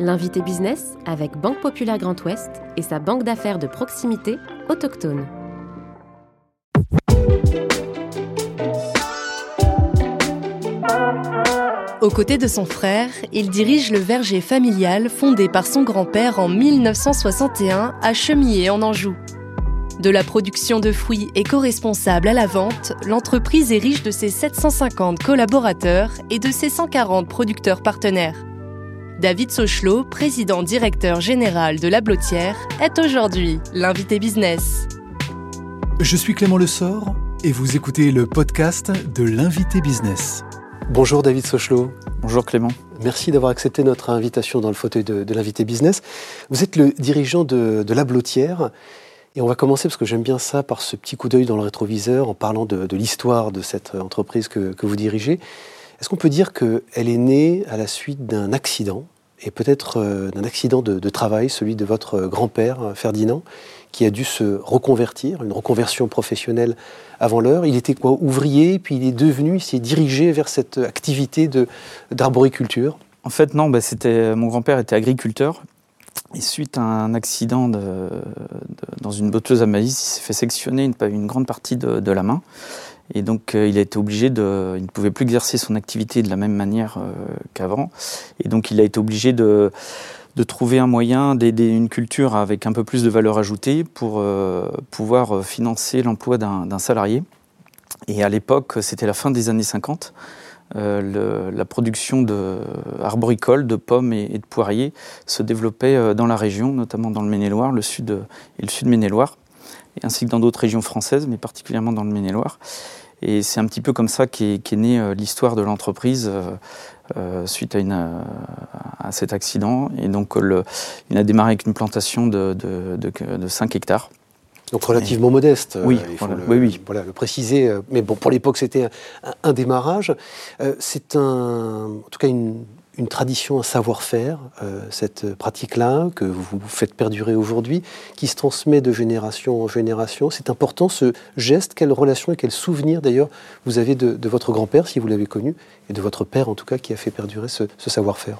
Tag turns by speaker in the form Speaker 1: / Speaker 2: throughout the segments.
Speaker 1: L'invité business avec Banque Populaire Grand Ouest et sa banque d'affaires de proximité autochtone.
Speaker 2: Aux côtés de son frère, il dirige le verger familial fondé par son grand-père en 1961 à Chemillé en Anjou. De la production de fruits éco-responsable à la vente, l'entreprise est riche de ses 750 collaborateurs et de ses 140 producteurs partenaires. David Sochelot, président directeur général de la Blotière, est aujourd'hui l'invité business.
Speaker 3: Je suis Clément Lessort et vous écoutez le podcast de l'invité business.
Speaker 4: Bonjour David Sochelot.
Speaker 5: Bonjour Clément.
Speaker 4: Merci d'avoir accepté notre invitation dans le fauteuil de, l'invité business. Vous êtes le dirigeant de, la Blotière et on va commencer, parce que j'aime bien ça, par ce petit coup d'œil dans le rétroviseur en parlant de, l'histoire de cette entreprise que, que vous dirigez. Est-ce qu'on peut dire qu'elle est née à la suite d'un accident et peut-être euh, d'un accident de, travail, celui de votre grand-père euh, Ferdinand, qui a dû se reconvertir, une reconversion professionnelle avant l'heure. Il était quoi Ouvrier, puis il est devenu, il s'est dirigé vers cette activité d'arboriculture
Speaker 5: En fait, non, bah, c'était, mon grand-père était agriculteur. Et suite à un accident dans une botteuse à maïs, il s'est fait sectionner une grande partie de, la main. Et donc, euh, il a été obligé de. Il ne pouvait plus exercer son activité de la même manière euh, qu'avant. Et donc, il a été obligé de, de trouver un moyen d'aider une culture avec un peu plus de valeur ajoutée pour euh, pouvoir financer l'emploi d'un salarié. Et à l'époque, c'était la fin des années 50. Le, la production de arboricole, de pommes et, de poiriers se développait dans la région, notamment dans le Maine-et-Loire, le sud et le sud Maine-et-Loire ainsi que dans d'autres régions françaises, mais particulièrement dans le Maine-et-Loire. Et c'est un petit peu comme ça qu'est née euh, l'histoire de l'entreprise euh, euh, suite à, une, à, cet accident. Et donc, le, il a démarré avec une plantation de, de, 5 hectares.
Speaker 4: Donc relativement modeste.
Speaker 5: Oui, il
Speaker 4: faut
Speaker 5: le,
Speaker 4: oui,
Speaker 5: oui.
Speaker 4: Voilà, le préciser. Mais bon, pour l'époque, c'était un, un, démarrage. c'est un, en tout cas une, une tradition, un savoir-faire, euh, cette pratique-là que vous faites perdurer aujourd'hui, qui se transmet de génération en génération. C'est important ce geste, quelle relation et quel souvenir d'ailleurs vous avez de, votre grand-père, si vous l'avez connu, et de votre père en tout cas, qui a fait perdurer ce, savoir-faire?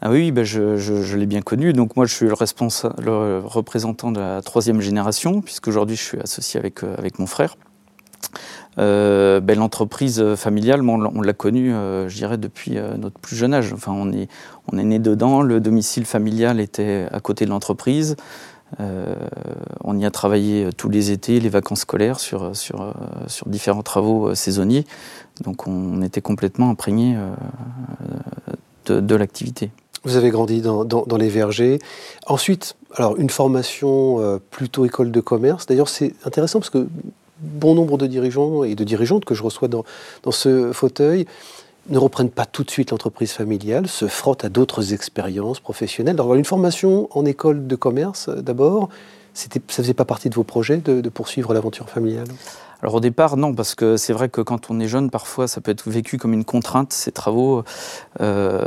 Speaker 5: Ah oui, ben je, l'ai bien connu. Donc moi, je suis le, responsable, le représentant de la troisième génération, puisqu'aujourd'hui, je suis associé avec, euh, avec mon frère. Euh, ben, l'entreprise familiale, on l'a connue, euh, je dirais, depuis euh, notre plus jeune âge. Enfin, on est, né dedans, le domicile familial était à côté de l'entreprise. on y a travaillé tous les étés, les vacances scolaires, sur différents travaux saisonniers. Donc on était complètement imprégné de, l'activité.
Speaker 4: Vous avez grandi dans, dans, les vergers. Ensuite, alors une formation plutôt école de commerce. D'ailleurs, c'est intéressant parce que bon nombre de dirigeants et de dirigeantes que je reçois dans, ce fauteuil ne reprennent pas tout de suite l'entreprise familiale, se frottent à d'autres expériences professionnelles. Une formation en école de commerce, d'abord, ça ne faisait pas partie de vos projets de poursuivre l'aventure familiale?
Speaker 5: Alors au départ, non, parce que c'est vrai que quand on est jeune, parfois, ça peut être vécu comme une contrainte, ces travaux.
Speaker 4: Euh,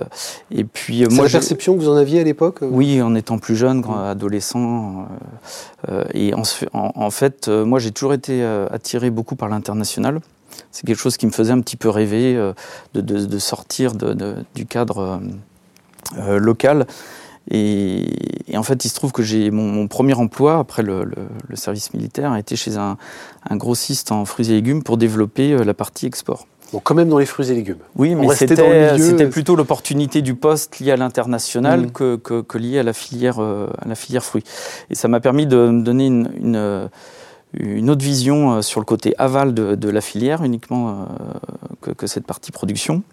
Speaker 4: et puis, c'est la perception que vous en aviez à l'époque
Speaker 5: euh Oui, en étant plus jeune, grand, adolescent. Euh, et en, fait, moi, j'ai toujours été attiré beaucoup par l'international. C'est quelque chose qui me faisait un petit peu rêver de, sortir du cadre local. Et, en fait, il se trouve que j'ai mon, premier emploi après le, service militaire a été chez un, grossiste en fruits et légumes pour développer euh, la partie export.
Speaker 4: Donc quand même dans les fruits et légumes.
Speaker 5: Oui, mais c'était plutôt l'opportunité du poste lié à l'international mmh. que, que, lié à la filière euh, à la filière fruits. Et ça m'a permis de me donner une, une, autre vision euh, sur le côté aval de, la filière uniquement que, que, cette partie production.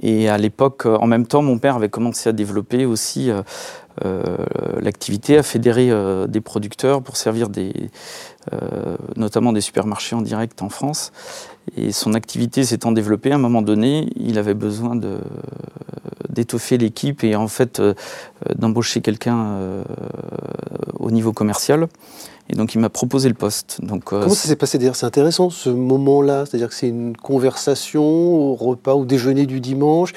Speaker 5: Et à l'époque, en même temps, mon père avait commencé à développer aussi euh, euh, l'activité, à fédérer euh, des producteurs pour servir des, notamment des supermarchés en direct en France. Et son activité s'étant développée, à un moment donné, il avait besoin d'étoffer l'équipe et en fait d'embaucher quelqu'un au niveau commercial. Et donc il m'a proposé le poste.
Speaker 4: Euh, Comment ça s'est passé d'ailleurs? C'est intéressant ce moment-là, c'est-à-dire que c'est une conversation au repas, au déjeuner du dimanche.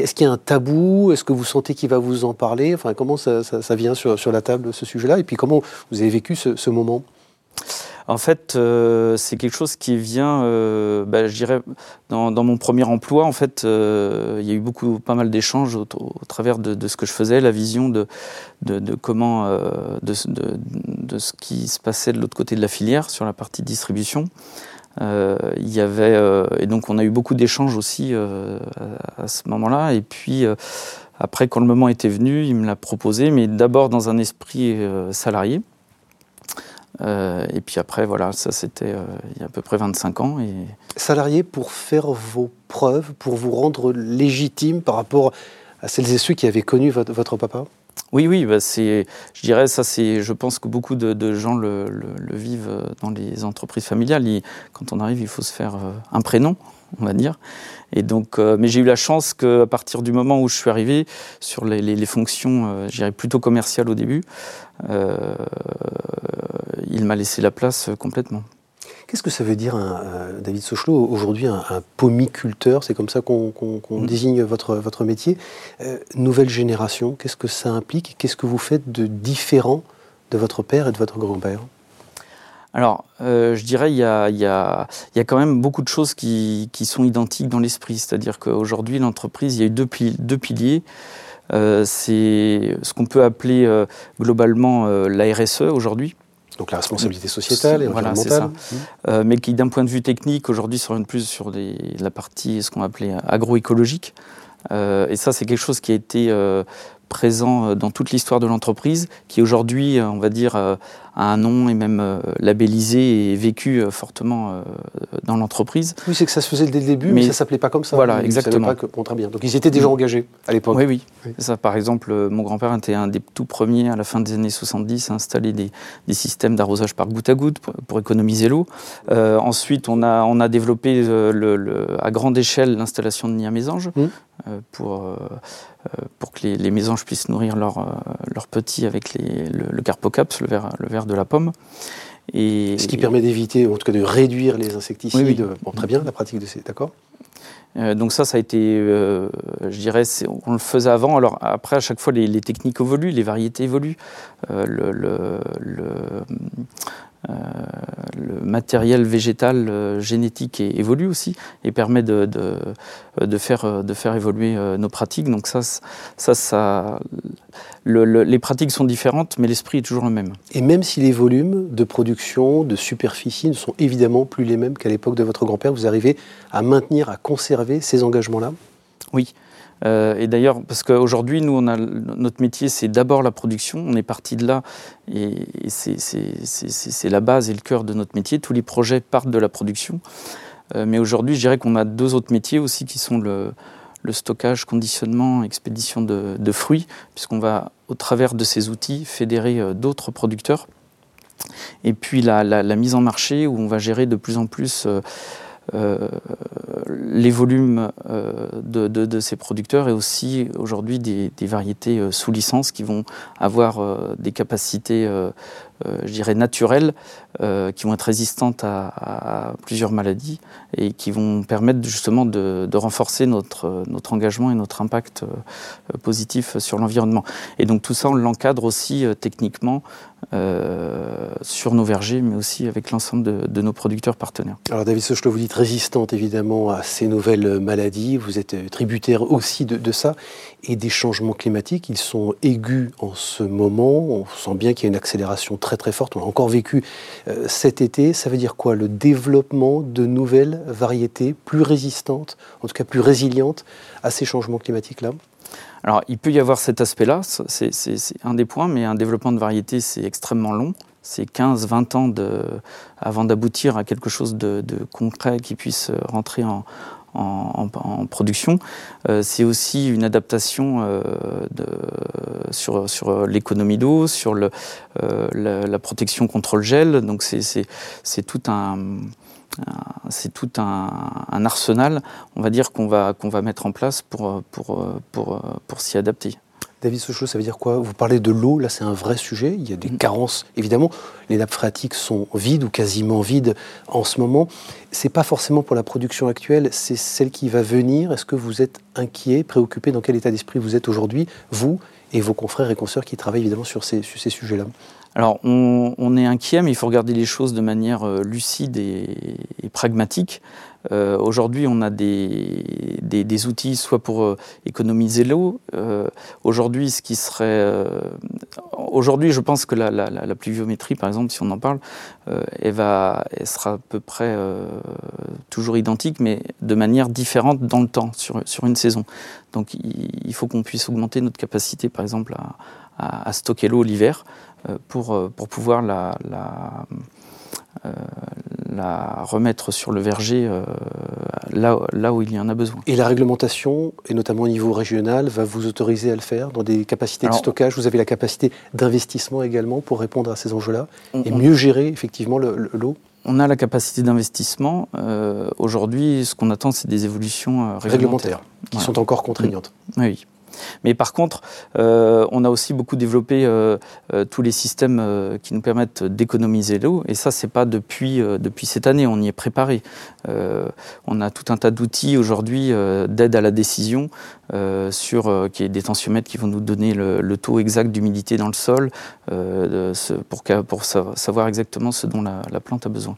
Speaker 4: Est-ce qu'il y a un tabou? Est-ce que vous sentez qu'il va vous en parler? Enfin, comment ça, vient sur, la table ce sujet-là? Et puis comment vous avez vécu ce, moment?
Speaker 5: En fait, euh, c'est quelque chose qui vient, euh, bah, je dirais, dans, mon premier emploi, en fait, euh, il y a eu beaucoup, pas mal d'échanges au, travers de, ce que je faisais, la vision de, comment, de, ce qui se passait de l'autre côté de la filière sur la partie distribution. Il y avait, et donc on a eu beaucoup d'échanges aussi à, à, ce moment-là. Et puis après, quand le moment était venu, il me l'a proposé, mais d'abord dans un esprit salarié. Euh, et puis après, voilà, ça c'était euh, il y a à peu près 25 ans. Et...
Speaker 4: Salarié pour faire vos preuves, pour vous rendre légitime par rapport à celles et ceux qui avaient connu votre, papa?
Speaker 5: Oui, oui, bah je dirais ça, c'est, je pense que beaucoup de, gens le, vivent dans les entreprises familiales. quand on arrive, il faut se faire euh, un prénom, on va dire. Et donc, mais j'ai eu la chance qu'à partir du moment où je suis arrivé sur les, fonctions, j'irais plutôt commerciales au début, euh, il m'a laissé la place euh, complètement.
Speaker 4: Qu'est-ce que ça veut dire, David Sochelot, aujourd'hui un, pomiculteur C'est comme ça qu'on mm. désigne votre, votre métier. Euh, nouvelle génération, qu'est-ce que ça implique Qu'est-ce que vous faites de différent de votre père et de votre grand-père?
Speaker 5: Alors, je dirais, il y, a, y, a, y a, quand même beaucoup de choses qui, qui sont identiques dans l'esprit. C'est-à-dire qu'aujourd'hui, l'entreprise, il y a eu deux, deux piliers. Euh, c'est ce qu'on peut appeler euh, globalement euh, la RSE aujourd'hui.
Speaker 4: Donc la responsabilité sociétale et environnementale.
Speaker 5: Voilà, mmh. mais qui, d'un point de vue technique, aujourd'hui s'oriente plus sur la partie, ce qu'on appelait agroécologique. et ça, c'est quelque chose qui a été présent dans toute l'histoire de l'entreprise, qui aujourd'hui, on va dire, a un nom et même euh, labellisé et vécu euh, fortement euh, dans l'entreprise.
Speaker 4: Oui, c'est que ça se faisait dès le début, mais, ça ça s'appelait pas comme ça.
Speaker 5: Voilà, exactement.
Speaker 4: Pas que, bon, très bien. Donc ils étaient déjà engagés à l'époque.
Speaker 5: Oui, oui. Ça, par exemple, mon grand-père était un des tout premiers à la fin des années 70 à installer des, des systèmes d'arrosage par goutte à goutte pour, économiser l'eau. ensuite, on a, on a développé le, à grande échelle l'installation de nids à mésanges mmh. pour, pour que les, les, mésanges puissent nourrir leurs leur petits avec les, le, le carpocaps, le verre, le de la pomme.
Speaker 4: Et, Ce qui permet d'éviter, en tout cas de réduire les insecticides. Bon, très bien, la pratique de ces. D'accord
Speaker 5: euh, donc ça, ça a été, euh, je dirais, on le faisait avant. Alors après, à chaque fois, les, techniques évoluent, les variétés évoluent. Euh, le, le, euh, le matériel végétal euh, génétique évolue aussi et permet de, de, faire, de faire évoluer euh, nos pratiques. Donc ça, ça, ça les pratiques sont différentes, mais l'esprit est toujours le même.
Speaker 4: Et même si les volumes de production, de superficie ne sont évidemment plus les mêmes qu'à l'époque de votre grand-père, vous arrivez à maintenir, à conserver ces engagements-là?
Speaker 5: Oui. Euh, et d'ailleurs, parce qu'aujourd'hui, nous, notre métier, c'est d'abord la production. On est parti de là, et, c'est la base et le cœur de notre métier. Tous les projets partent de la production. Euh, mais aujourd'hui, je dirais qu'on a deux autres métiers aussi qui sont le, stockage, conditionnement, expédition de, fruits, puisqu'on va, au travers de ces outils, fédérer euh, d'autres producteurs. Et puis la, mise en marché, où on va gérer de plus en plus les volumes euh, de, ces producteurs et aussi aujourd'hui des, variétés euh, sous licence qui vont avoir des capacités, je dirais, naturelles, qui vont être résistantes à, plusieurs maladies et qui vont permettre justement de, renforcer notre, notre engagement et notre impact positif sur l'environnement. Et donc tout ça, on l'encadre aussi techniquement sur nos vergers, mais aussi avec l'ensemble de, nos producteurs partenaires.
Speaker 4: Alors David Sochelot, vous dites résistante évidemment à ces nouvelles maladies, vous êtes tributaire aussi de, ça, et des changements climatiques, ils sont aigus en ce moment, on sent bien qu'il y a une accélération très très forte, on a encore vécu euh, cet été, ça veut dire quoi? Le développement de nouvelles variétés plus résistantes, en tout cas plus résilientes à ces changements climatiques-là?
Speaker 5: Alors, il peut y avoir cet aspect-là, c'est un des points, mais un développement de variétés, c'est extrêmement long. C'est 15-20 ans avant d'aboutir à quelque chose de, concret qui puisse rentrer en, production. Euh, c'est aussi une adaptation euh, de, sur, sur l'économie d'eau, sur le, euh, la, protection contre le gel. Donc c'est tout un c'est tout un, arsenal, on va dire, qu'on va, qu'on va mettre en place pour, pour, pour, pour s'y adapter.
Speaker 4: David Sochaux, ça veut dire quoi? Vous parlez de l'eau, là c'est un vrai sujet, il y a des mm. carences, évidemment. Les nappes phréatiques sont vides ou quasiment vides en ce moment. C'est pas forcément pour la production actuelle, c'est celle qui va venir. Est-ce que vous êtes inquiet, préoccupé? Dans quel état d'esprit vous êtes aujourd'hui, vous et vos confrères et consoeurs qui travaillent évidemment sur ces, ces sujets-là?
Speaker 5: Alors, on, est inquiet, mais il faut regarder les choses de manière euh, lucide et pragmatique. Euh, aujourd'hui, on a des, des, outils soit pour euh, économiser l'eau. Aujourd'hui, ce qui serait, aujourd'hui, je pense que la, la, pluviométrie, par exemple, si on en parle, elle va, elle sera à peu près toujours identique, mais de manière différente dans le temps, sur, sur une saison. Donc, il, faut qu'on puisse augmenter notre capacité, par exemple, à, à, stocker l'eau l'hiver pour, pour pouvoir la, la euh, la remettre sur le verger euh, là, là où il y en a besoin.
Speaker 4: Et la réglementation, et notamment au niveau régional, va vous autoriser à le faire dans des capacités de stockage? Vous avez la capacité d'investissement également pour répondre à ces enjeux-là et mieux gérer effectivement l'eau?
Speaker 5: On a la capacité d'investissement. Euh, aujourd'hui, ce qu'on attend, c'est des évolutions réglementaires.
Speaker 4: qui sont encore contraignantes.
Speaker 5: Oui. Mais par contre, euh, on a aussi beaucoup développé euh, euh, tous les systèmes qui nous permettent d'économiser l'eau. Et ça, c'est pas depuis, cette année, on y est préparé. on a tout un tas d'outils aujourd'hui d'aide à la décision sur qui est des tensiomètres qui vont nous donner le, taux exact d'humidité dans le sol pour, savoir exactement ce dont la plante a besoin.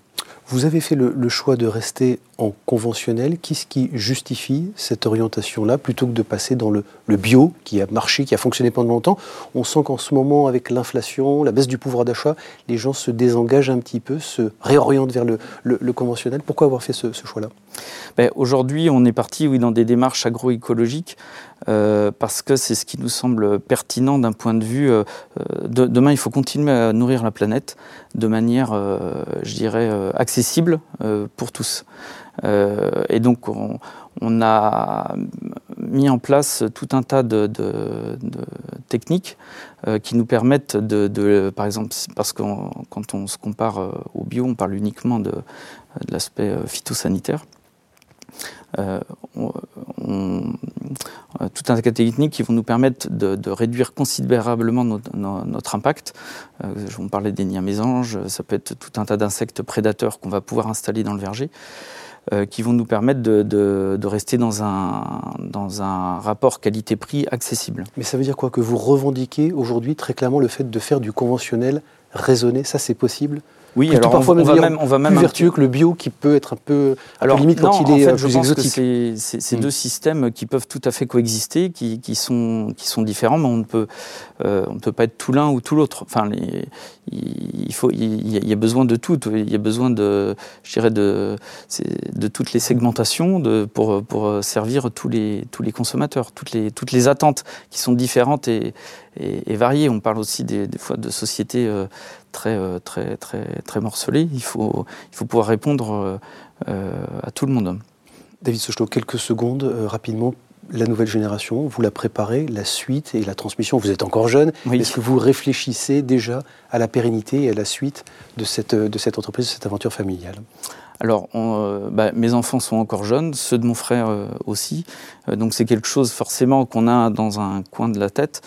Speaker 4: Vous avez fait le, choix de rester en conventionnel. Qu'est-ce qui justifie cette orientation-là plutôt que de passer dans le, bio qui a marché, qui a fonctionné pendant longtemps? On sent qu'en ce moment, avec l'inflation, la baisse du pouvoir d'achat, les gens se désengagent un petit peu, se réorientent vers le, conventionnel. Pourquoi avoir fait ce, choix-là?
Speaker 5: Ben, Aujourd'hui, on est parti oui, dans des démarches agroécologiques euh, parce que c'est ce qui nous semble pertinent d'un point de vue. Euh, de, demain, il faut continuer à nourrir la planète de manière, euh, je dirais, accessible pour tous. et donc, on, a mis en place tout un tas de, techniques qui nous permettent de, par exemple, parce que quand on se compare au bio, on parle uniquement de l'aspect phytosanitaire. Euh, euh, tout un tas de techniques qui vont nous permettre de, réduire considérablement notre, impact. Euh, je vous parlais des nids mésanges, ça peut être tout un tas d'insectes prédateurs qu'on va pouvoir installer dans le verger. qui vont nous permettre de, rester dans un, dans un rapport qualité-prix accessible.
Speaker 4: Mais ça veut dire quoi? Que vous revendiquez aujourd'hui très clairement le fait de faire du conventionnel raisonné, ça c'est possible?
Speaker 5: Oui, alors parfois on, va même, on va même
Speaker 4: plus vertueux que le bio qui peut être un peu, alors, limite quand il est
Speaker 5: fait,
Speaker 4: euh,
Speaker 5: je pense que c'est deux systèmes qui peuvent tout à fait coexister, qui, qui, sont, qui sont différents, mais on ne peut, euh, on ne peut pas être tout l'un ou tout l'autre. Enfin, les, il, faut, il, y a besoin de tout. Il y a besoin de, je dirais, de, de toutes les segmentations de, pour, pour servir tous les, tous les consommateurs, toutes les, toutes les attentes qui sont différentes et, et, variées. On parle aussi des, des fois de sociétés euh, très, euh, très, très, très morcelé. Il faut, il faut pouvoir répondre euh, euh, à tout le monde.
Speaker 4: David Sochlo, quelques secondes rapidement. La nouvelle génération, vous la préparez, la suite et la transmission. Vous êtes encore jeune. Est-ce que vous réfléchissez déjà à la pérennité et à la suite de cette, de cette entreprise, de cette aventure familiale?
Speaker 5: Alors, bah, mes enfants sont encore jeunes, ceux de mon frère aussi. donc, c'est quelque chose forcément qu'on a dans un coin de la tête,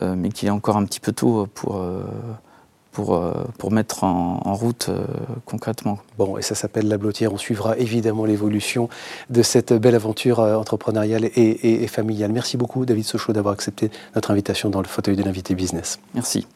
Speaker 5: mais qui est encore un petit peu tôt pour, pour, euh, pour mettre en, route euh, concrètement.
Speaker 4: Bon, et ça s'appelle La Blottière. On suivra évidemment l'évolution de cette belle aventure euh, entrepreneuriale et, et familiale. Merci beaucoup, David Sochaux, d'avoir accepté notre invitation dans le fauteuil de l'invité business.
Speaker 5: Merci.